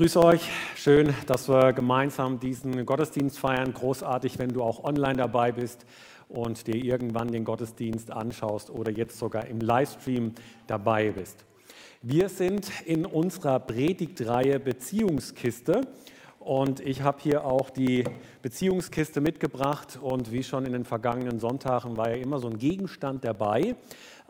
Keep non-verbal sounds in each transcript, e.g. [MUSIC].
grüße euch. Schön, dass wir gemeinsam diesen Gottesdienst feiern. Großartig, wenn du auch online dabei bist und dir irgendwann den Gottesdienst anschaust oder jetzt sogar im Livestream dabei bist. Wir sind in unserer Predigtreihe Beziehungskiste und ich habe hier auch die Beziehungskiste mitgebracht. Und wie schon in den vergangenen Sonntagen war ja immer so ein Gegenstand dabei,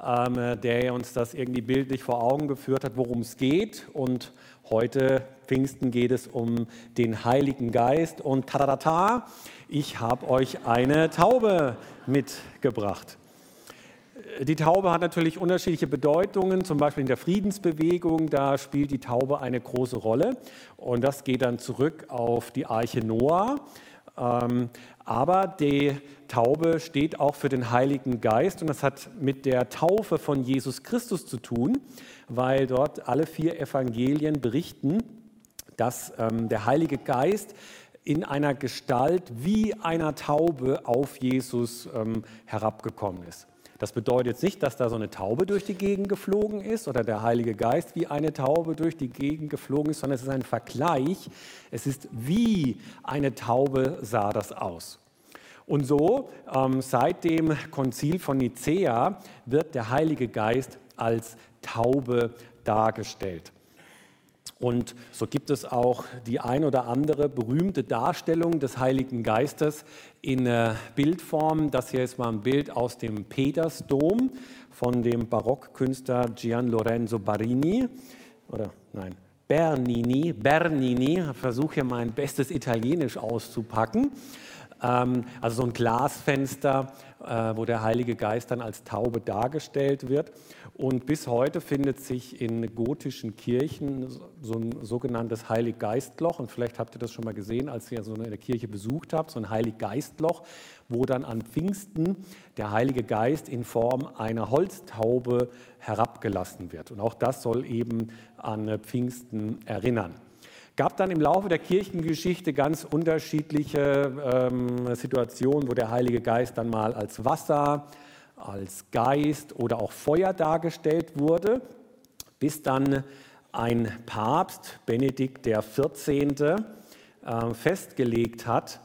ähm, der uns das irgendwie bildlich vor Augen geführt hat, worum es geht. Und Heute, Pfingsten, geht es um den Heiligen Geist. Und tadadata, ich habe euch eine Taube mitgebracht. Die Taube hat natürlich unterschiedliche Bedeutungen, zum Beispiel in der Friedensbewegung, da spielt die Taube eine große Rolle und das geht dann zurück auf die Arche Noah. Ähm, aber die Taube steht auch für den Heiligen Geist und das hat mit der Taufe von Jesus Christus zu tun weil dort alle vier Evangelien berichten, dass ähm, der Heilige Geist in einer Gestalt wie einer Taube auf Jesus ähm, herabgekommen ist. Das bedeutet jetzt nicht, dass da so eine Taube durch die Gegend geflogen ist oder der Heilige Geist wie eine Taube durch die Gegend geflogen ist, sondern es ist ein Vergleich. Es ist wie eine Taube sah das aus. Und so, ähm, seit dem Konzil von Nicea wird der Heilige Geist als Taube dargestellt. Und so gibt es auch die ein oder andere berühmte Darstellung des Heiligen Geistes in äh, Bildform. Das hier ist mal ein Bild aus dem Petersdom von dem Barockkünstler Gian Lorenzo Barini. Oder nein, Bernini. Bernini. Ich versuche hier mein bestes Italienisch auszupacken. Ähm, also so ein Glasfenster, äh, wo der Heilige Geist dann als Taube dargestellt wird. Und bis heute findet sich in gotischen Kirchen so ein sogenanntes Heiliggeistloch. Und vielleicht habt ihr das schon mal gesehen, als ihr so eine Kirche besucht habt, so ein Heiliggeistloch, wo dann an Pfingsten der Heilige Geist in Form einer Holztaube herabgelassen wird. Und auch das soll eben an Pfingsten erinnern gab dann im Laufe der Kirchengeschichte ganz unterschiedliche ähm, Situationen, wo der Heilige Geist dann mal als Wasser, als Geist oder auch Feuer dargestellt wurde, bis dann ein Papst, Benedikt XIV., äh, festgelegt hat,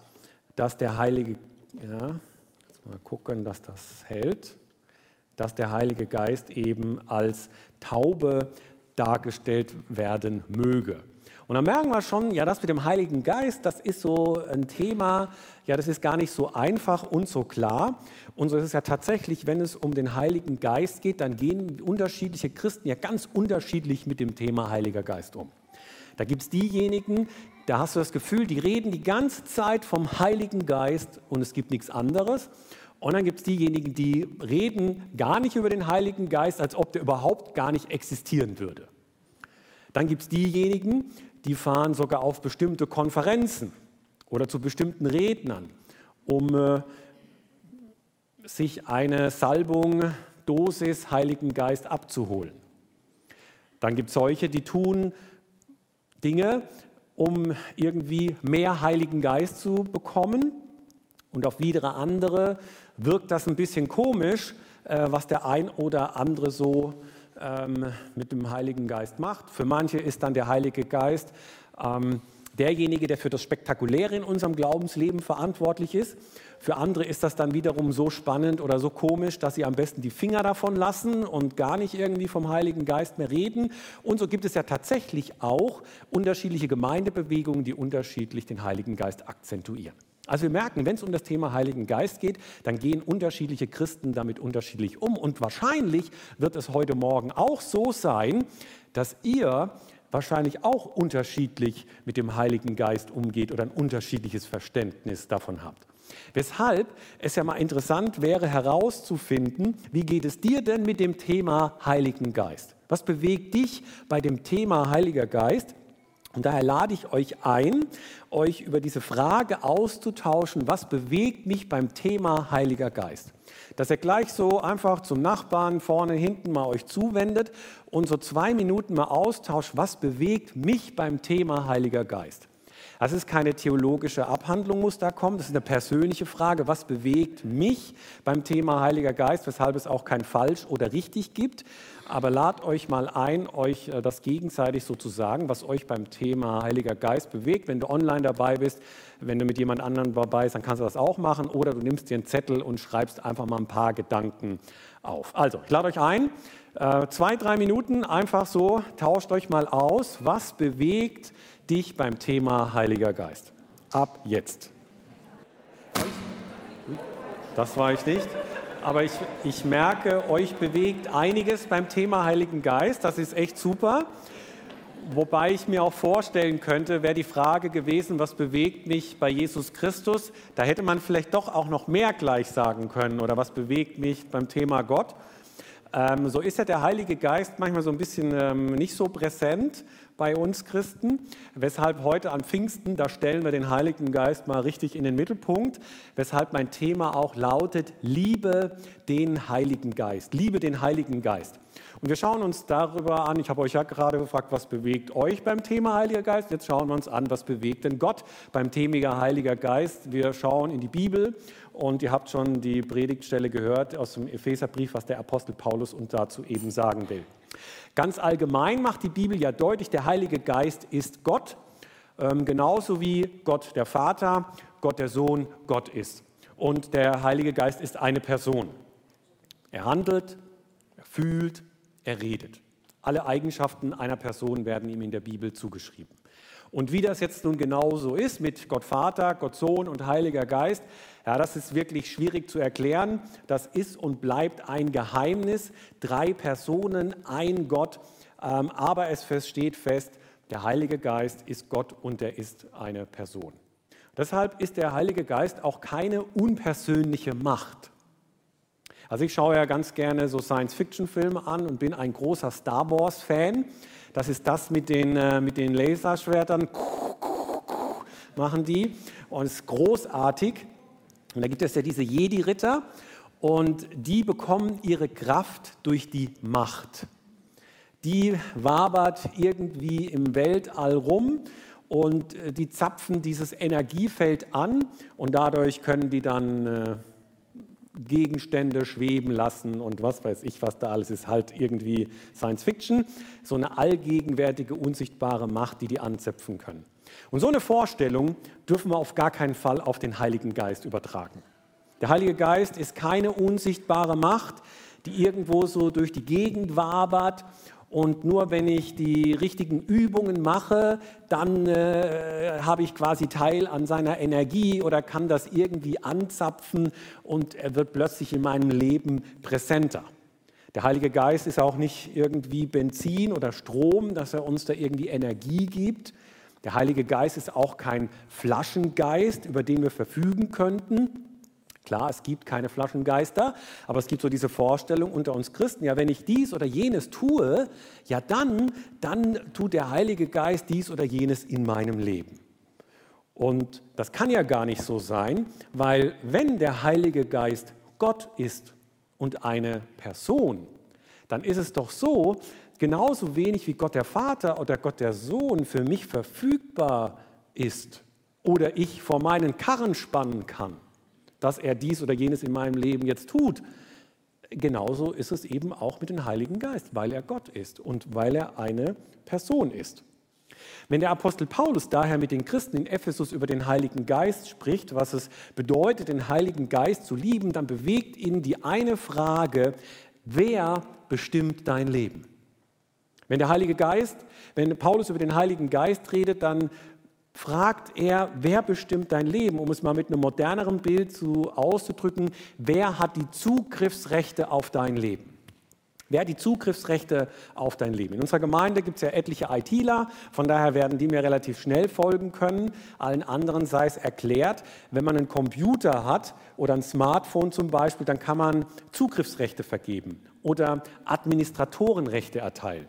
dass der Heilige, ja, mal gucken, dass das hält, dass der Heilige Geist eben als Taube dargestellt werden möge. Und dann merken wir schon, ja, das mit dem Heiligen Geist, das ist so ein Thema, ja, das ist gar nicht so einfach und so klar. Und so ist es ja tatsächlich, wenn es um den Heiligen Geist geht, dann gehen unterschiedliche Christen ja ganz unterschiedlich mit dem Thema Heiliger Geist um. Da gibt es diejenigen, da hast du das Gefühl, die reden die ganze Zeit vom Heiligen Geist und es gibt nichts anderes. Und dann gibt es diejenigen, die reden gar nicht über den Heiligen Geist, als ob der überhaupt gar nicht existieren würde. Dann gibt es diejenigen, die fahren sogar auf bestimmte Konferenzen oder zu bestimmten Rednern, um äh, sich eine Salbung, Dosis Heiligen Geist abzuholen. Dann gibt es solche, die tun Dinge, um irgendwie mehr Heiligen Geist zu bekommen. Und auf wieder andere wirkt das ein bisschen komisch, äh, was der ein oder andere so ähm, mit dem Heiligen Geist macht. Für manche ist dann der Heilige Geist ähm, derjenige, der für das Spektakuläre in unserem Glaubensleben verantwortlich ist. Für andere ist das dann wiederum so spannend oder so komisch, dass sie am besten die Finger davon lassen und gar nicht irgendwie vom Heiligen Geist mehr reden. Und so gibt es ja tatsächlich auch unterschiedliche Gemeindebewegungen, die unterschiedlich den Heiligen Geist akzentuieren. Also wir merken, wenn es um das Thema Heiligen Geist geht, dann gehen unterschiedliche Christen damit unterschiedlich um. Und wahrscheinlich wird es heute Morgen auch so sein, dass ihr wahrscheinlich auch unterschiedlich mit dem Heiligen Geist umgeht oder ein unterschiedliches Verständnis davon habt. Weshalb es ja mal interessant wäre herauszufinden, wie geht es dir denn mit dem Thema Heiligen Geist? Was bewegt dich bei dem Thema Heiliger Geist? Und daher lade ich euch ein, euch über diese Frage auszutauschen, was bewegt mich beim Thema Heiliger Geist. Dass ihr gleich so einfach zum Nachbarn vorne, hinten mal euch zuwendet und so zwei Minuten mal austauscht, was bewegt mich beim Thema Heiliger Geist. Das ist keine theologische Abhandlung, muss da kommen. Das ist eine persönliche Frage. Was bewegt mich beim Thema Heiliger Geist, weshalb es auch kein falsch oder richtig gibt? Aber lad euch mal ein, euch äh, das gegenseitig so zu sagen, was euch beim Thema Heiliger Geist bewegt. Wenn du online dabei bist, wenn du mit jemand anderem dabei bist, dann kannst du das auch machen. Oder du nimmst dir einen Zettel und schreibst einfach mal ein paar Gedanken auf. Also, ich lade euch ein. Äh, zwei, drei Minuten einfach so, tauscht euch mal aus. Was bewegt dich beim Thema Heiliger Geist? Ab jetzt. Das war ich nicht. Aber ich, ich merke, euch bewegt einiges beim Thema Heiligen Geist. Das ist echt super. Wobei ich mir auch vorstellen könnte, wäre die Frage gewesen, was bewegt mich bei Jesus Christus? Da hätte man vielleicht doch auch noch mehr gleich sagen können oder was bewegt mich beim Thema Gott. Ähm, so ist ja der Heilige Geist manchmal so ein bisschen ähm, nicht so präsent bei uns Christen, weshalb heute an Pfingsten, da stellen wir den Heiligen Geist mal richtig in den Mittelpunkt, weshalb mein Thema auch lautet, liebe den Heiligen Geist, liebe den Heiligen Geist. Und wir schauen uns darüber an, ich habe euch ja gerade gefragt, was bewegt euch beim Thema Heiliger Geist, jetzt schauen wir uns an, was bewegt denn Gott beim Thema Heiliger Geist. Wir schauen in die Bibel und ihr habt schon die Predigtstelle gehört aus dem Epheserbrief, was der Apostel Paulus uns dazu eben sagen will. Ganz allgemein macht die Bibel ja deutlich, der Heilige Geist ist Gott, ähm, genauso wie Gott der Vater, Gott der Sohn, Gott ist. Und der Heilige Geist ist eine Person. Er handelt, er fühlt, er redet. Alle Eigenschaften einer Person werden ihm in der Bibel zugeschrieben. Und wie das jetzt nun genau so ist mit Gott Vater, Gott Sohn und Heiliger Geist, ja, das ist wirklich schwierig zu erklären. Das ist und bleibt ein Geheimnis. Drei Personen, ein Gott. Ähm, aber es steht fest, der Heilige Geist ist Gott und er ist eine Person. Deshalb ist der Heilige Geist auch keine unpersönliche Macht. Also ich schaue ja ganz gerne so Science-Fiction-Filme an und bin ein großer Star Wars-Fan. Das ist das mit den, äh, mit den Laserschwertern, machen die. Und es ist großartig. Und da gibt es ja diese Jedi-Ritter und die bekommen ihre Kraft durch die Macht. Die wabert irgendwie im Weltall rum und äh, die zapfen dieses Energiefeld an und dadurch können die dann äh, Gegenstände schweben lassen und was weiß ich, was da alles ist, halt irgendwie Science Fiction, so eine allgegenwärtige, unsichtbare Macht, die die anzapfen können. Und so eine Vorstellung dürfen wir auf gar keinen Fall auf den Heiligen Geist übertragen. Der Heilige Geist ist keine unsichtbare Macht, die irgendwo so durch die Gegend wabert und nur wenn ich die richtigen Übungen mache, dann äh, habe ich quasi Teil an seiner Energie oder kann das irgendwie anzapfen und er wird plötzlich in meinem Leben präsenter. Der Heilige Geist ist auch nicht irgendwie Benzin oder Strom, dass er uns da irgendwie Energie gibt, der Heilige Geist ist auch kein Flaschengeist, über den wir verfügen könnten. Klar, es gibt keine Flaschengeister, aber es gibt so diese Vorstellung unter uns Christen, ja, wenn ich dies oder jenes tue, ja dann, dann tut der Heilige Geist dies oder jenes in meinem Leben. Und das kann ja gar nicht so sein, weil wenn der Heilige Geist Gott ist und eine Person, dann ist es doch so, genauso wenig wie Gott der Vater oder Gott der Sohn für mich verfügbar ist oder ich vor meinen Karren spannen kann, dass er dies oder jenes in meinem Leben jetzt tut, genauso ist es eben auch mit dem Heiligen Geist, weil er Gott ist und weil er eine Person ist. Wenn der Apostel Paulus daher mit den Christen in Ephesus über den Heiligen Geist spricht, was es bedeutet, den Heiligen Geist zu lieben, dann bewegt ihn die eine Frage, wer bestimmt dein Leben? Wenn der Heilige Geist, wenn Paulus über den Heiligen Geist redet, dann fragt er, wer bestimmt dein Leben, um es mal mit einem moderneren Bild zu, auszudrücken, wer hat die Zugriffsrechte auf dein Leben? Wer hat die Zugriffsrechte auf dein Leben? In unserer Gemeinde gibt es ja etliche ITler, von daher werden die mir relativ schnell folgen können. Allen anderen sei es erklärt, wenn man einen Computer hat oder ein Smartphone zum Beispiel, dann kann man Zugriffsrechte vergeben oder Administratorenrechte erteilen.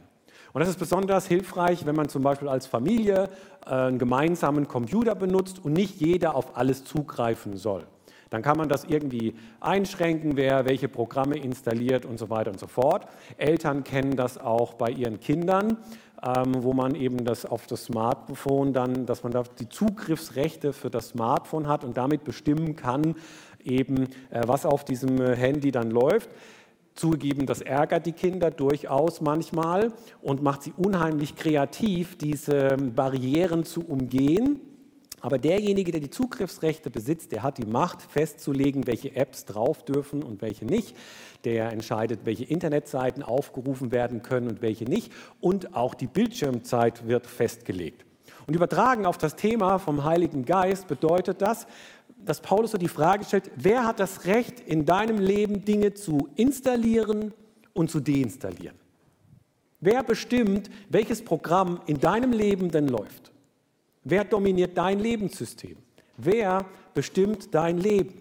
Und das ist besonders hilfreich, wenn man zum Beispiel als Familie äh, einen gemeinsamen Computer benutzt und nicht jeder auf alles zugreifen soll. Dann kann man das irgendwie einschränken, wer welche Programme installiert und so weiter und so fort. Eltern kennen das auch bei ihren Kindern. ähm, wo man eben das auf das Smartphone dann, dass man da die Zugriffsrechte für das Smartphone hat und damit bestimmen kann, eben äh, was auf diesem Handy dann läuft. Zugegeben, das ärgert die Kinder durchaus manchmal und macht sie unheimlich kreativ, diese Barrieren zu umgehen. Aber derjenige, der die Zugriffsrechte besitzt, der hat die Macht festzulegen, welche Apps drauf dürfen und welche nicht. Der entscheidet, welche Internetseiten aufgerufen werden können und welche nicht. Und auch die Bildschirmzeit wird festgelegt. Und übertragen auf das Thema vom Heiligen Geist bedeutet das, dass Paulus so die Frage stellt, wer hat das Recht, in deinem Leben Dinge zu installieren und zu deinstallieren? Wer bestimmt, welches Programm in deinem Leben denn läuft? Wer dominiert dein Lebenssystem? Wer bestimmt dein Leben?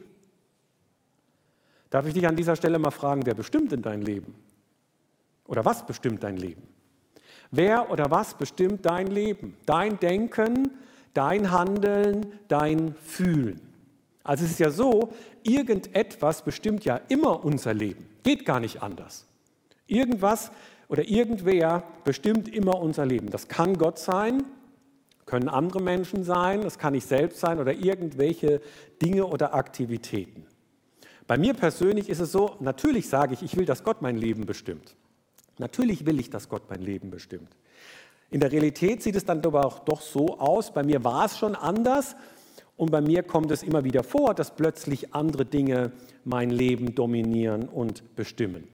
Darf ich dich an dieser Stelle mal fragen, wer bestimmt in dein Leben? Oder was bestimmt dein Leben? Wer oder was bestimmt dein Leben? Dein Denken, dein Handeln, dein Fühlen. Also es ist ja so, irgendetwas bestimmt ja immer unser Leben. Geht gar nicht anders. Irgendwas oder irgendwer bestimmt immer unser Leben. Das kann Gott sein, können andere Menschen sein, das kann ich selbst sein oder irgendwelche Dinge oder Aktivitäten. Bei mir persönlich ist es so, natürlich sage ich, ich will, dass Gott mein Leben bestimmt. Natürlich will ich, dass Gott mein Leben bestimmt. In der Realität sieht es dann aber auch doch so aus, bei mir war es schon anders, und bei mir kommt es immer wieder vor, dass plötzlich andere Dinge mein Leben dominieren und bestimmen.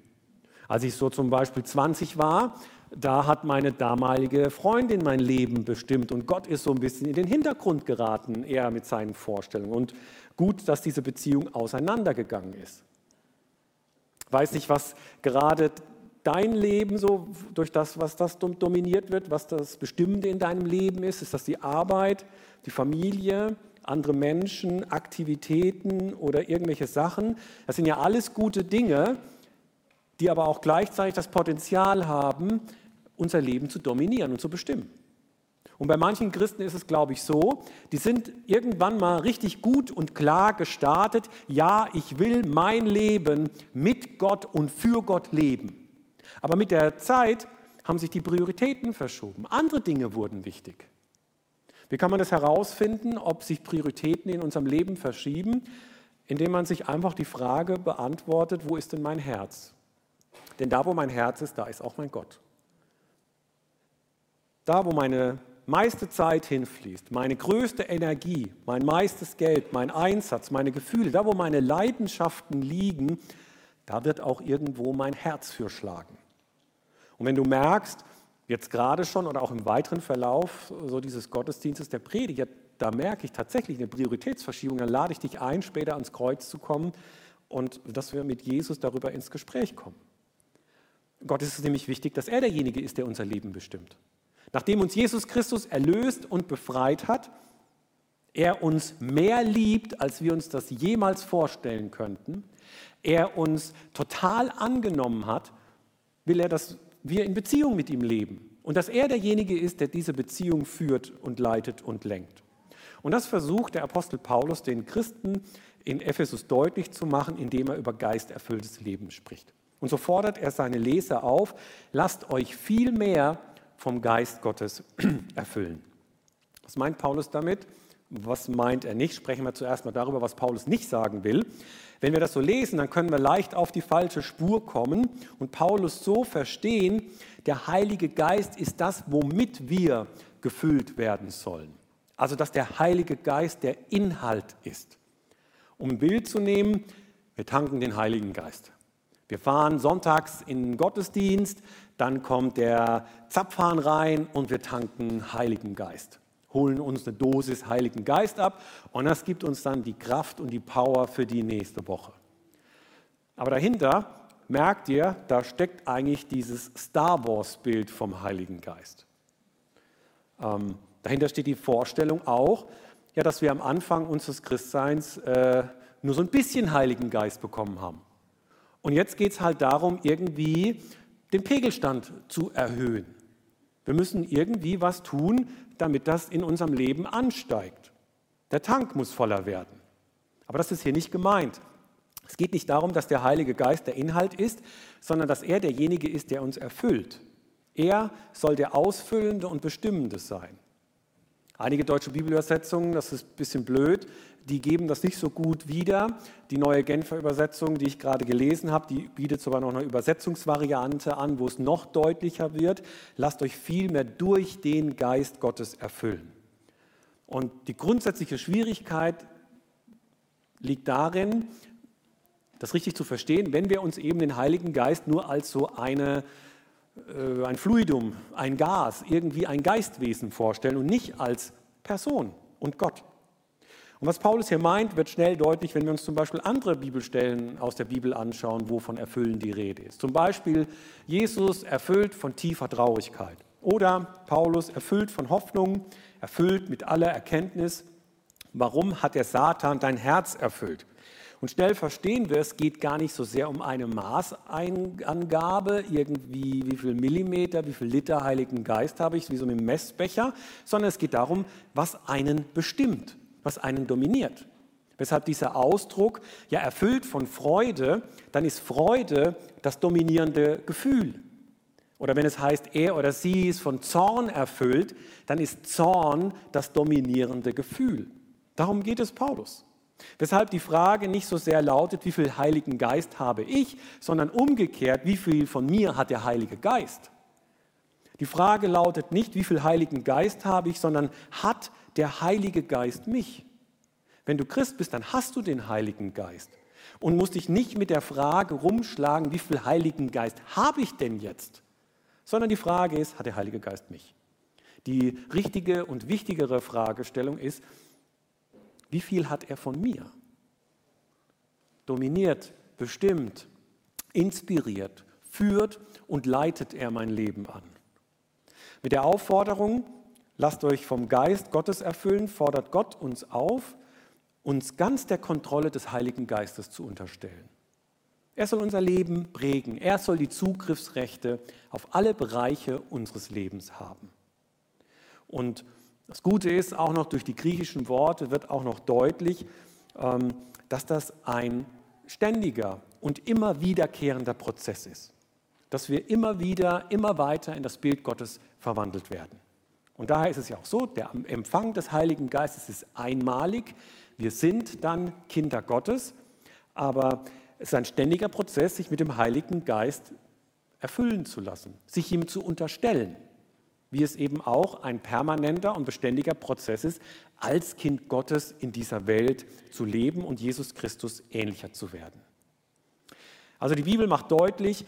Als ich so zum Beispiel 20 war, da hat meine damalige Freundin mein Leben bestimmt und Gott ist so ein bisschen in den Hintergrund geraten, eher mit seinen Vorstellungen. Und gut, dass diese Beziehung auseinandergegangen ist. Weiß nicht, was gerade dein Leben so durch das, was das dominiert wird, was das Bestimmende in deinem Leben ist. Ist das die Arbeit, die Familie, andere Menschen, Aktivitäten oder irgendwelche Sachen. Das sind ja alles gute Dinge, die aber auch gleichzeitig das Potenzial haben, unser Leben zu dominieren und zu bestimmen. Und bei manchen Christen ist es, glaube ich, so, die sind irgendwann mal richtig gut und klar gestartet, ja, ich will mein Leben mit Gott und für Gott leben. Aber mit der Zeit haben sich die Prioritäten verschoben. Andere Dinge wurden wichtig. Wie kann man das herausfinden, ob sich Prioritäten in unserem Leben verschieben? Indem man sich einfach die Frage beantwortet, wo ist denn mein Herz? Denn da, wo mein Herz ist, da ist auch mein Gott. Da, wo meine meiste Zeit hinfließt, meine größte Energie, mein meistes Geld, mein Einsatz, meine Gefühle, da, wo meine Leidenschaften liegen, da wird auch irgendwo mein Herz für schlagen. Und wenn du merkst, jetzt gerade schon oder auch im weiteren Verlauf so dieses Gottesdienstes der Predigt, da merke ich tatsächlich eine Prioritätsverschiebung. Dann lade ich dich ein, später ans Kreuz zu kommen und dass wir mit Jesus darüber ins Gespräch kommen. Gott ist es nämlich wichtig, dass er derjenige ist, der unser Leben bestimmt. Nachdem uns Jesus Christus erlöst und befreit hat, er uns mehr liebt, als wir uns das jemals vorstellen könnten, er uns total angenommen hat, will er, dass wir in Beziehung mit ihm leben und dass er derjenige ist, der diese Beziehung führt und leitet und lenkt. Und das versucht der Apostel Paulus den Christen in Ephesus deutlich zu machen, indem er über geisterfülltes Leben spricht. Und so fordert er seine Leser auf, lasst euch viel mehr vom Geist Gottes [CLEARS THROAT] erfüllen. Was meint Paulus damit? Was meint er nicht? Sprechen wir zuerst mal darüber, was Paulus nicht sagen will. Wenn wir das so lesen, dann können wir leicht auf die falsche Spur kommen und Paulus so verstehen, der Heilige Geist ist das, womit wir gefüllt werden sollen. Also dass der Heilige Geist der Inhalt ist. Um ein Bild zu nehmen, wir tanken den Heiligen Geist. Wir fahren sonntags in den Gottesdienst, dann kommt der Zapfhahn rein und wir tanken Heiligen Geist holen uns eine Dosis Heiligen Geist ab und das gibt uns dann die Kraft und die Power für die nächste Woche. Aber dahinter merkt ihr, da steckt eigentlich dieses Star Wars-Bild vom Heiligen Geist. Ähm, dahinter steht die Vorstellung auch, ja, dass wir am Anfang unseres Christseins äh, nur so ein bisschen Heiligen Geist bekommen haben. Und jetzt geht es halt darum, irgendwie den Pegelstand zu erhöhen. Wir müssen irgendwie was tun, damit das in unserem Leben ansteigt. Der Tank muss voller werden. Aber das ist hier nicht gemeint. Es geht nicht darum, dass der Heilige Geist der Inhalt ist, sondern dass er derjenige ist, der uns erfüllt. Er soll der Ausfüllende und Bestimmende sein. Einige deutsche Bibelübersetzungen, das ist ein bisschen blöd, die geben das nicht so gut wieder. Die neue Genfer Übersetzung, die ich gerade gelesen habe, die bietet sogar noch eine Übersetzungsvariante an, wo es noch deutlicher wird. Lasst euch vielmehr durch den Geist Gottes erfüllen. Und die grundsätzliche Schwierigkeit liegt darin, das richtig zu verstehen, wenn wir uns eben den Heiligen Geist nur als so eine äh, ein Fluidum, ein Gas, irgendwie ein Geistwesen vorstellen und nicht als Person und Gott. Und was Paulus hier meint, wird schnell deutlich, wenn wir uns zum Beispiel andere Bibelstellen aus der Bibel anschauen, wo von Erfüllen die Rede ist. Zum Beispiel Jesus erfüllt von tiefer Traurigkeit oder Paulus erfüllt von Hoffnung, erfüllt mit aller Erkenntnis. Warum hat der Satan dein Herz erfüllt? Und schnell verstehen wir, es geht gar nicht so sehr um eine Maßangabe, irgendwie wie viel Millimeter, wie viel Liter Heiligen Geist habe ich, wie so mit einem Messbecher, sondern es geht darum, was einen bestimmt, was einen dominiert. Weshalb dieser Ausdruck, ja erfüllt von Freude, dann ist Freude das dominierende Gefühl. Oder wenn es heißt, er oder sie ist von Zorn erfüllt, dann ist Zorn das dominierende Gefühl. Darum geht es Paulus. Weshalb die Frage nicht so sehr lautet, wie viel Heiligen Geist habe ich, sondern umgekehrt, wie viel von mir hat der Heilige Geist? Die Frage lautet nicht, wie viel Heiligen Geist habe ich, sondern hat der Heilige Geist mich? Wenn du Christ bist, dann hast du den Heiligen Geist und musst dich nicht mit der Frage rumschlagen, wie viel Heiligen Geist habe ich denn jetzt, sondern die Frage ist, hat der Heilige Geist mich? Die richtige und wichtigere Fragestellung ist, wie viel hat er von mir? Dominiert, bestimmt, inspiriert, führt und leitet er mein Leben an. Mit der Aufforderung, lasst euch vom Geist Gottes erfüllen, fordert Gott uns auf, uns ganz der Kontrolle des Heiligen Geistes zu unterstellen. Er soll unser Leben prägen. Er soll die Zugriffsrechte auf alle Bereiche unseres Lebens haben. Und das Gute ist, auch noch durch die griechischen Worte wird auch noch deutlich, ähm, dass das ein ständiger und immer wiederkehrender Prozess ist. Dass wir immer wieder, immer weiter in das Bild Gottes verwandelt werden. Und daher ist es ja auch so, der Empfang des Heiligen Geistes ist einmalig. Wir sind dann Kinder Gottes, aber es ist ein ständiger Prozess, sich mit dem Heiligen Geist erfüllen zu lassen, sich ihm zu unterstellen wie es eben auch ein permanenter und beständiger Prozess ist, als Kind Gottes in dieser Welt zu leben und Jesus Christus ähnlicher zu werden. Also die Bibel macht deutlich,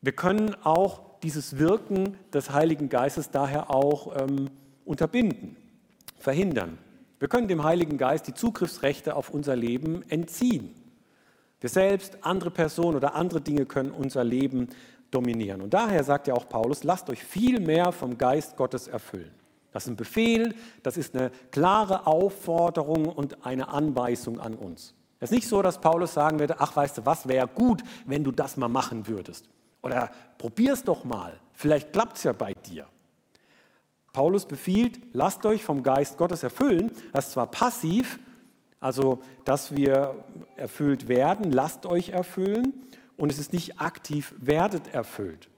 wir können auch dieses Wirken des Heiligen Geistes daher auch ähm, unterbinden, verhindern. Wir können dem Heiligen Geist die Zugriffsrechte auf unser Leben entziehen. Wir selbst, andere Personen oder andere Dinge können unser Leben dominieren. Und daher sagt ja auch Paulus, lasst euch viel mehr vom Geist Gottes erfüllen. Das ist ein Befehl, das ist eine klare Aufforderung und eine Anweisung an uns. Es ist nicht so, dass Paulus sagen würde, ach weißt du was, wäre gut, wenn du das mal machen würdest. Oder probier's doch mal, vielleicht klappt es ja bei dir. Paulus befiehlt, lasst euch vom Geist Gottes erfüllen. Das ist zwar passiv, also dass wir erfüllt werden, lasst euch erfüllen, und es ist nicht aktiv werdet erfüllt.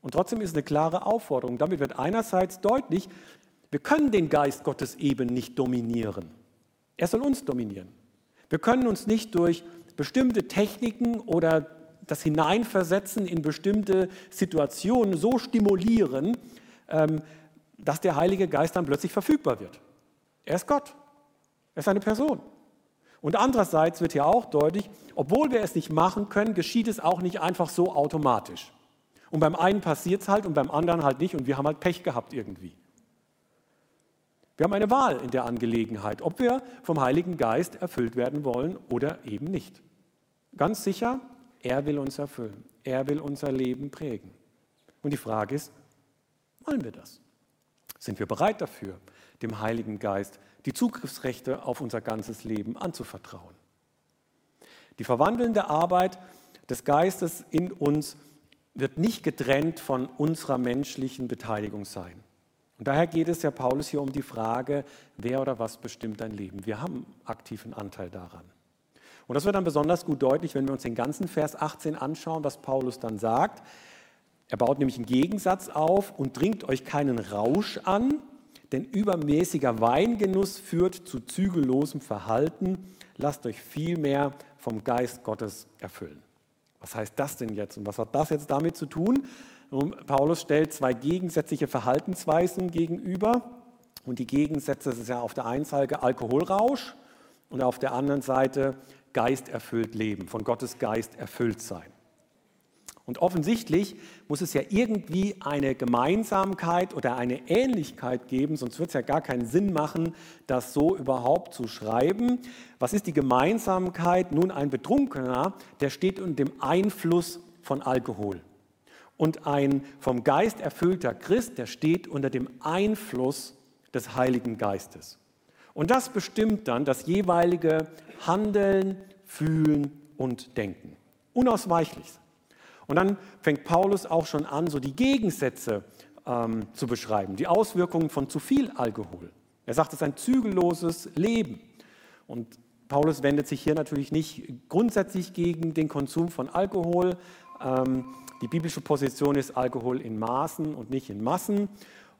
Und trotzdem ist es eine klare Aufforderung. Damit wird einerseits deutlich, wir können den Geist Gottes eben nicht dominieren. Er soll uns dominieren. Wir können uns nicht durch bestimmte Techniken oder das Hineinversetzen in bestimmte Situationen so stimulieren, ähm, dass der Heilige Geist dann plötzlich verfügbar wird. Er ist Gott. Er ist eine Person. Und andererseits wird hier auch deutlich, obwohl wir es nicht machen können, geschieht es auch nicht einfach so automatisch. Und beim einen passiert es halt und beim anderen halt nicht und wir haben halt Pech gehabt irgendwie. Wir haben eine Wahl in der Angelegenheit, ob wir vom Heiligen Geist erfüllt werden wollen oder eben nicht. Ganz sicher, er will uns erfüllen. Er will unser Leben prägen. Und die Frage ist, wollen wir das? Sind wir bereit dafür, dem Heiligen Geist die Zugriffsrechte auf unser ganzes Leben anzuvertrauen. Die verwandelnde Arbeit des Geistes in uns wird nicht getrennt von unserer menschlichen Beteiligung sein. Und daher geht es ja Paulus hier um die Frage, wer oder was bestimmt dein Leben. Wir haben aktiven Anteil daran. Und das wird dann besonders gut deutlich, wenn wir uns den ganzen Vers 18 anschauen, was Paulus dann sagt. Er baut nämlich einen Gegensatz auf und dringt euch keinen Rausch an, denn übermäßiger Weingenuss führt zu zügellosem Verhalten. Lasst euch vielmehr vom Geist Gottes erfüllen. Was heißt das denn jetzt und was hat das jetzt damit zu tun? Paulus stellt zwei gegensätzliche Verhaltensweisen gegenüber. Und die Gegensätze sind ja auf der einen Seite Alkoholrausch und auf der anderen Seite geisterfüllt leben, von Gottes Geist erfüllt sein. Und offensichtlich muss es ja irgendwie eine Gemeinsamkeit oder eine Ähnlichkeit geben, sonst wird es ja gar keinen Sinn machen, das so überhaupt zu schreiben. Was ist die Gemeinsamkeit? Nun, ein Betrunkener, der steht unter dem Einfluss von Alkohol. Und ein vom Geist erfüllter Christ, der steht unter dem Einfluss des Heiligen Geistes. Und das bestimmt dann das jeweilige Handeln, Fühlen und Denken. Unausweichlich. Und dann fängt Paulus auch schon an, so die Gegensätze ähm, zu beschreiben, die Auswirkungen von zu viel Alkohol. Er sagt, es ist ein zügelloses Leben. Und Paulus wendet sich hier natürlich nicht grundsätzlich gegen den Konsum von Alkohol. Ähm, die biblische Position ist Alkohol in Maßen und nicht in Massen.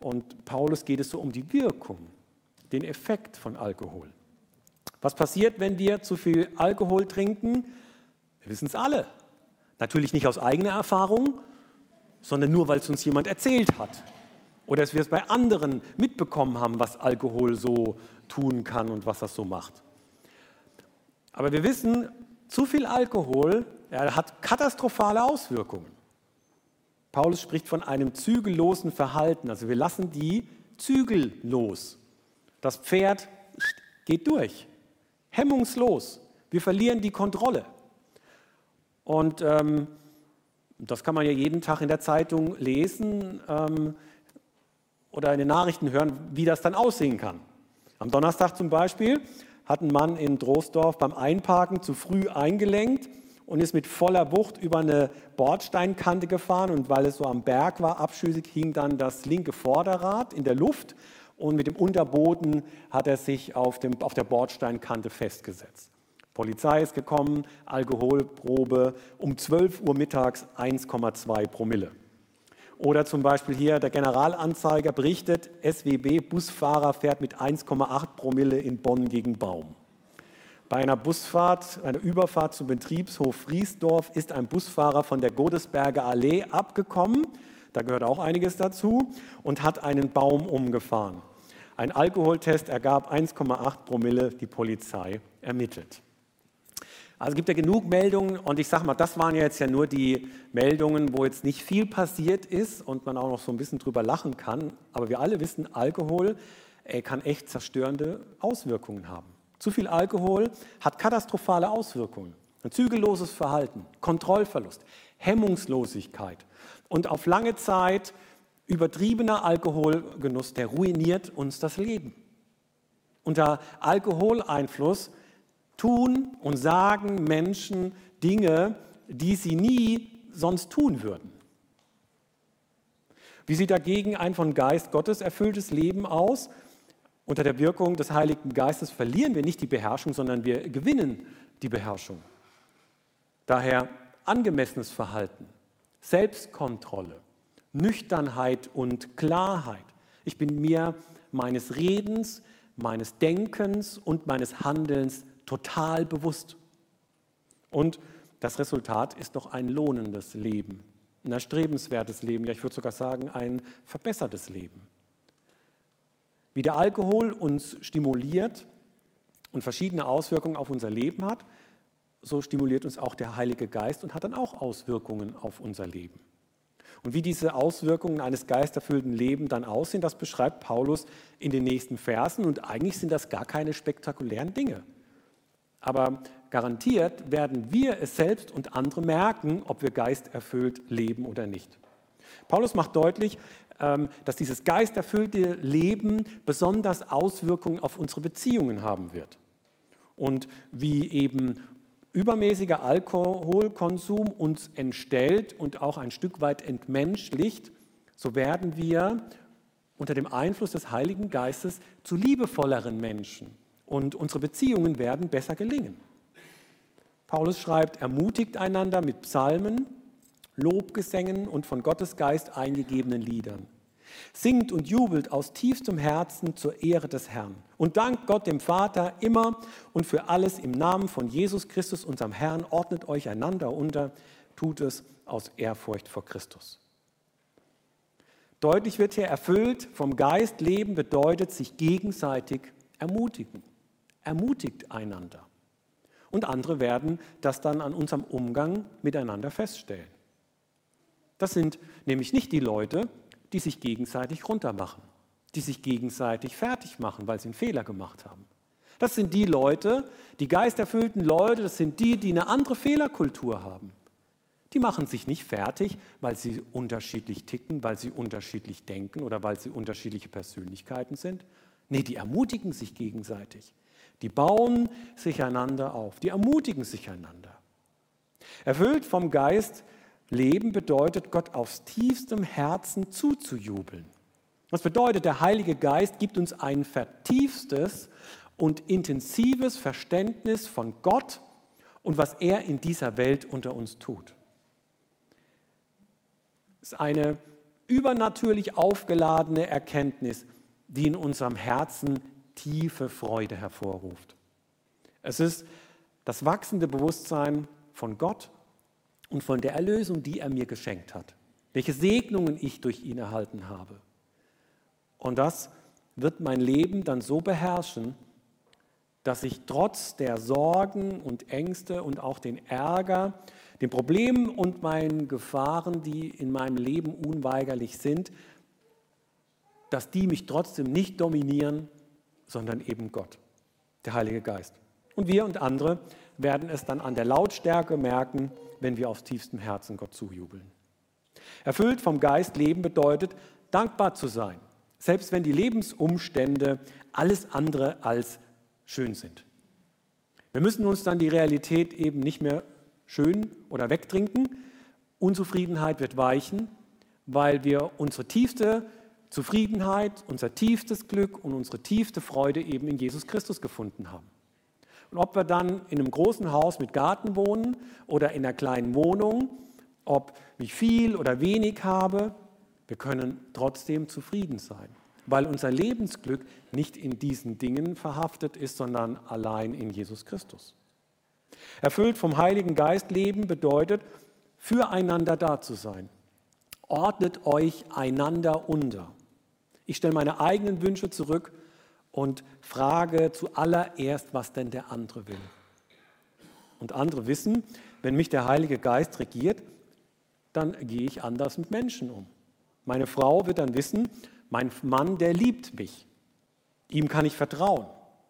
Und Paulus geht es so um die Wirkung, den Effekt von Alkohol. Was passiert, wenn wir zu viel Alkohol trinken? Wir wissen es alle. Natürlich nicht aus eigener Erfahrung, sondern nur, weil es uns jemand erzählt hat. Oder dass wir es bei anderen mitbekommen haben, was Alkohol so tun kann und was das so macht. Aber wir wissen, zu viel Alkohol ja, hat katastrophale Auswirkungen. Paulus spricht von einem zügellosen Verhalten. Also wir lassen die Zügel los. Das Pferd geht durch, hemmungslos. Wir verlieren die Kontrolle. Und ähm, das kann man ja jeden Tag in der Zeitung lesen ähm, oder in den Nachrichten hören, wie das dann aussehen kann. Am Donnerstag zum Beispiel hat ein Mann in Troisdorf beim Einparken zu früh eingelenkt und ist mit voller Wucht über eine Bordsteinkante gefahren und weil es so am Berg war, abschüssig hing dann das linke Vorderrad in der Luft und mit dem Unterboden hat er sich auf, dem, auf der Bordsteinkante festgesetzt. Polizei ist gekommen, Alkoholprobe um 12 Uhr mittags 1,2 Promille. Oder zum Beispiel hier der Generalanzeiger berichtet, SWB-Busfahrer fährt mit 1,8 Promille in Bonn gegen Baum. Bei einer Busfahrt, einer Überfahrt zum Betriebshof Friesdorf ist ein Busfahrer von der Godesberger Allee abgekommen, da gehört auch einiges dazu, und hat einen Baum umgefahren. Ein Alkoholtest ergab 1,8 Promille, die Polizei ermittelt. Also gibt ja genug Meldungen und ich sage mal, das waren ja jetzt ja nur die Meldungen, wo jetzt nicht viel passiert ist und man auch noch so ein bisschen drüber lachen kann. Aber wir alle wissen, Alkohol ey, kann echt zerstörende Auswirkungen haben. Zu viel Alkohol hat katastrophale Auswirkungen. Ein zügelloses Verhalten, Kontrollverlust, Hemmungslosigkeit und auf lange Zeit übertriebener Alkoholgenuss, der ruiniert uns das Leben. Unter Alkoholeinfluss tun und sagen Menschen Dinge, die sie nie sonst tun würden. Wie sieht dagegen ein von Geist Gottes erfülltes Leben aus? Unter der Wirkung des Heiligen Geistes verlieren wir nicht die Beherrschung, sondern wir gewinnen die Beherrschung. Daher angemessenes Verhalten, Selbstkontrolle, Nüchternheit und Klarheit. Ich bin mir meines Redens, meines Denkens und meines Handelns total bewusst. Und das Resultat ist doch ein lohnendes Leben, ein erstrebenswertes Leben, ja ich würde sogar sagen ein verbessertes Leben. Wie der Alkohol uns stimuliert und verschiedene Auswirkungen auf unser Leben hat, so stimuliert uns auch der Heilige Geist und hat dann auch Auswirkungen auf unser Leben. Und wie diese Auswirkungen eines geisterfüllten Lebens dann aussehen, das beschreibt Paulus in den nächsten Versen. Und eigentlich sind das gar keine spektakulären Dinge. Aber garantiert werden wir es selbst und andere merken, ob wir geisterfüllt leben oder nicht. Paulus macht deutlich, ähm, dass dieses geisterfüllte Leben besonders Auswirkungen auf unsere Beziehungen haben wird. Und wie eben übermäßiger Alkoholkonsum uns entstellt und auch ein Stück weit entmenschlicht, so werden wir unter dem Einfluss des Heiligen Geistes zu liebevolleren Menschen und unsere Beziehungen werden besser gelingen. Paulus schreibt, ermutigt einander mit Psalmen Lobgesängen und von Gottes Geist eingegebenen Liedern. Singt und jubelt aus tiefstem Herzen zur Ehre des Herrn und dankt Gott dem Vater immer und für alles im Namen von Jesus Christus, unserem Herrn, ordnet euch einander unter, tut es aus Ehrfurcht vor Christus. Deutlich wird hier erfüllt vom Geist leben bedeutet sich gegenseitig ermutigen. Ermutigt einander. Und andere werden das dann an unserem Umgang miteinander feststellen. Das sind nämlich nicht die Leute, die sich gegenseitig runtermachen, die sich gegenseitig fertig machen, weil sie einen Fehler gemacht haben. Das sind die Leute, die geisterfüllten Leute, das sind die, die eine andere Fehlerkultur haben. Die machen sich nicht fertig, weil sie unterschiedlich ticken, weil sie unterschiedlich denken oder weil sie unterschiedliche Persönlichkeiten sind. Nee, die ermutigen sich gegenseitig. Die bauen sich einander auf, die ermutigen sich einander. Erfüllt vom Geist Leben bedeutet, Gott aus tiefstem Herzen zuzujubeln. Das bedeutet, der Heilige Geist gibt uns ein vertiefstes und intensives Verständnis von Gott und was er in dieser Welt unter uns tut. Es ist eine übernatürlich aufgeladene Erkenntnis, die in unserem Herzen tiefe Freude hervorruft. Es ist das wachsende Bewusstsein von Gott und von der Erlösung, die er mir geschenkt hat. Welche Segnungen ich durch ihn erhalten habe. Und das wird mein Leben dann so beherrschen, dass ich trotz der Sorgen und Ängste und auch den Ärger, den Problemen und meinen Gefahren, die in meinem Leben unweigerlich sind, dass die mich trotzdem nicht dominieren, sondern eben Gott, der Heilige Geist. Und wir und andere werden es dann an der Lautstärke merken, wenn wir aus tiefstem Herzen Gott zujubeln. Erfüllt vom Geist leben bedeutet, dankbar zu sein, selbst wenn die Lebensumstände alles andere als schön sind. Wir müssen uns dann die Realität eben nicht mehr schön oder wegtrinken. Unzufriedenheit wird weichen, weil wir unsere tiefste Zufriedenheit, unser tiefstes Glück und unsere tiefste Freude eben in Jesus Christus gefunden haben. Und ob wir dann in einem großen Haus mit Garten wohnen oder in einer kleinen Wohnung, ob ich viel oder wenig habe, wir können trotzdem zufrieden sein, weil unser Lebensglück nicht in diesen Dingen verhaftet ist, sondern allein in Jesus Christus. Erfüllt vom Heiligen Geist leben bedeutet, füreinander da zu sein. Ordnet euch einander unter. Ich stelle meine eigenen Wünsche zurück und frage zuallererst, was denn der andere will. Und andere wissen, wenn mich der Heilige Geist regiert, dann gehe ich anders mit Menschen um. Meine Frau wird dann wissen, mein Mann, der liebt mich. Ihm kann ich vertrauen.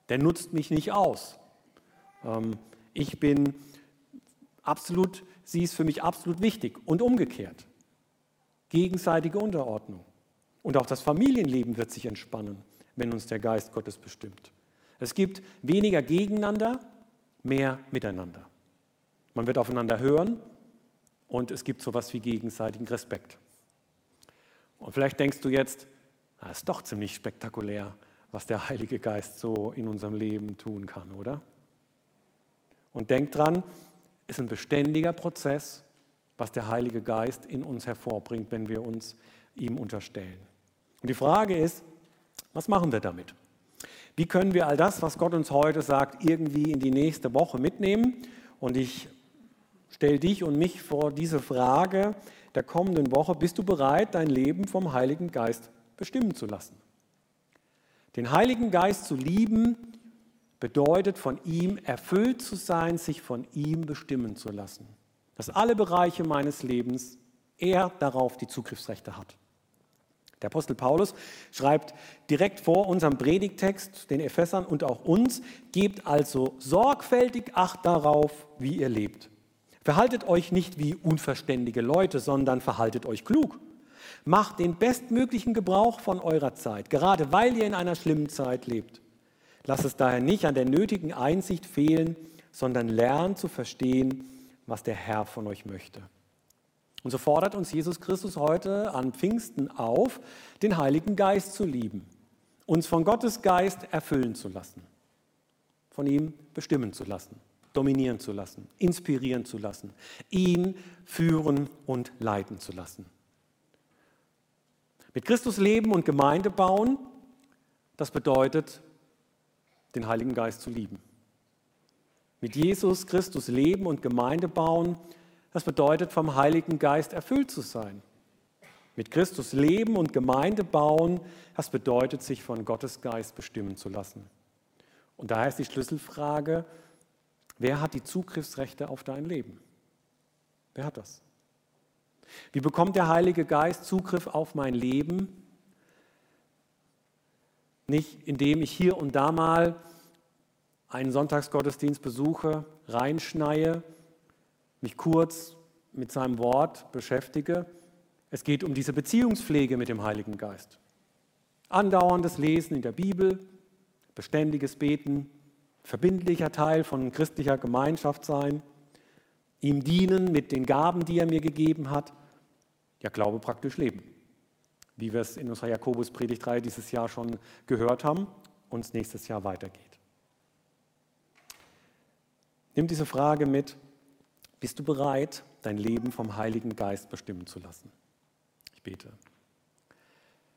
Der nutzt mich nicht aus. Ähm, ich bin absolut, sie ist für mich absolut wichtig. Und umgekehrt. Gegenseitige Unterordnung. Und auch das Familienleben wird sich entspannen wenn uns der Geist Gottes bestimmt. Es gibt weniger gegeneinander, mehr miteinander. Man wird aufeinander hören und es gibt so etwas wie gegenseitigen Respekt. Und vielleicht denkst du jetzt, das ist doch ziemlich spektakulär, was der Heilige Geist so in unserem Leben tun kann, oder? Und denk dran, es ist ein beständiger Prozess, was der Heilige Geist in uns hervorbringt, wenn wir uns ihm unterstellen. Und die Frage ist, was machen wir damit? Wie können wir all das, was Gott uns heute sagt, irgendwie in die nächste Woche mitnehmen? Und ich stelle dich und mich vor diese Frage der kommenden Woche. Bist du bereit, dein Leben vom Heiligen Geist bestimmen zu lassen? Den Heiligen Geist zu lieben bedeutet, von ihm erfüllt zu sein, sich von ihm bestimmen zu lassen. Dass alle Bereiche meines Lebens er darauf die Zugriffsrechte hat. Der Apostel Paulus schreibt direkt vor unserem Predigtext den Ephesern und auch uns, gebt also sorgfältig Acht darauf, wie ihr lebt. Verhaltet euch nicht wie unverständige Leute, sondern verhaltet euch klug. Macht den bestmöglichen Gebrauch von eurer Zeit, gerade weil ihr in einer schlimmen Zeit lebt. Lasst es daher nicht an der nötigen Einsicht fehlen, sondern lernt zu verstehen, was der Herr von euch möchte. Und so fordert uns Jesus Christus heute an Pfingsten auf, den Heiligen Geist zu lieben, uns von Gottes Geist erfüllen zu lassen, von ihm bestimmen zu lassen. dominieren zu lassen, inspirieren zu lassen, ihn führen und leiten zu lassen. Mit Christus leben und Gemeinde bauen, das bedeutet, den Heiligen Geist zu lieben. Mit Jesus Christus leben und Gemeinde bauen, das bedeutet, vom Heiligen Geist erfüllt zu sein. Mit Christus leben und Gemeinde bauen, das bedeutet, sich von Gottes Geist bestimmen zu lassen. Und daher ist die Schlüsselfrage, wer hat die Zugriffsrechte auf dein Leben? Wer hat das? Wie bekommt der Heilige Geist Zugriff auf mein Leben? Nicht indem ich hier und da mal einen Sonntagsgottesdienst besuche, reinschneie, mich kurz mit seinem Wort beschäftige. Es geht um diese Beziehungspflege mit dem Heiligen Geist. Andauerndes Lesen in der Bibel, beständiges Beten, verbindlicher Teil von christlicher Gemeinschaft sein, ihm dienen mit den Gaben, die er mir gegeben hat, ja Glaube praktisch leben. Wie wir es in unserer Jakobus-Predigtreihe dieses Jahr schon gehört haben, uns nächstes Jahr weitergeht. Nimm diese Frage mit, bist du bereit, dein Leben vom Heiligen Geist bestimmen zu lassen? Ich bete.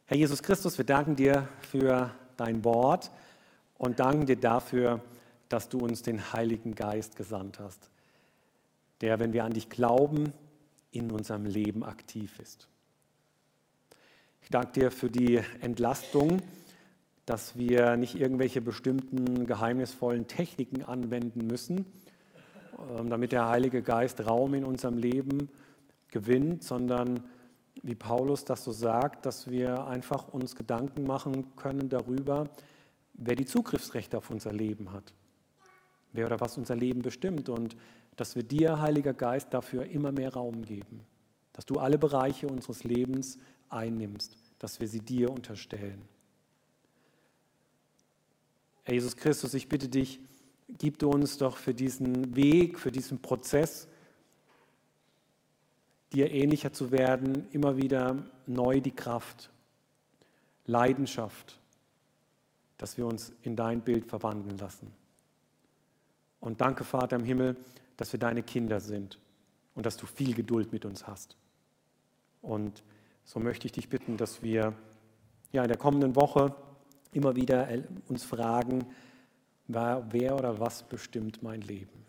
Herr Jesus Christus, wir danken dir für dein Wort und danken dir dafür, dass du uns den Heiligen Geist gesandt hast, der, wenn wir an dich glauben, in unserem Leben aktiv ist. Ich danke dir für die Entlastung, dass wir nicht irgendwelche bestimmten geheimnisvollen Techniken anwenden müssen, damit der Heilige Geist Raum in unserem Leben gewinnt, sondern wie Paulus das so sagt, dass wir einfach uns Gedanken machen können darüber, wer die Zugriffsrechte auf unser Leben hat, wer oder was unser Leben bestimmt und dass wir dir, Heiliger Geist, dafür immer mehr Raum geben, dass du alle Bereiche unseres Lebens einnimmst, dass wir sie dir unterstellen. Herr Jesus Christus, ich bitte dich, gib du uns doch für diesen Weg, für diesen Prozess, dir ähnlicher zu werden, immer wieder neu die Kraft, Leidenschaft, dass wir uns in dein Bild verwandeln lassen. Und danke, Vater im Himmel, dass wir deine Kinder sind und dass du viel Geduld mit uns hast. Und so möchte ich dich bitten, dass wir ja, in der kommenden Woche immer wieder uns fragen, wer oder was bestimmt mein Leben?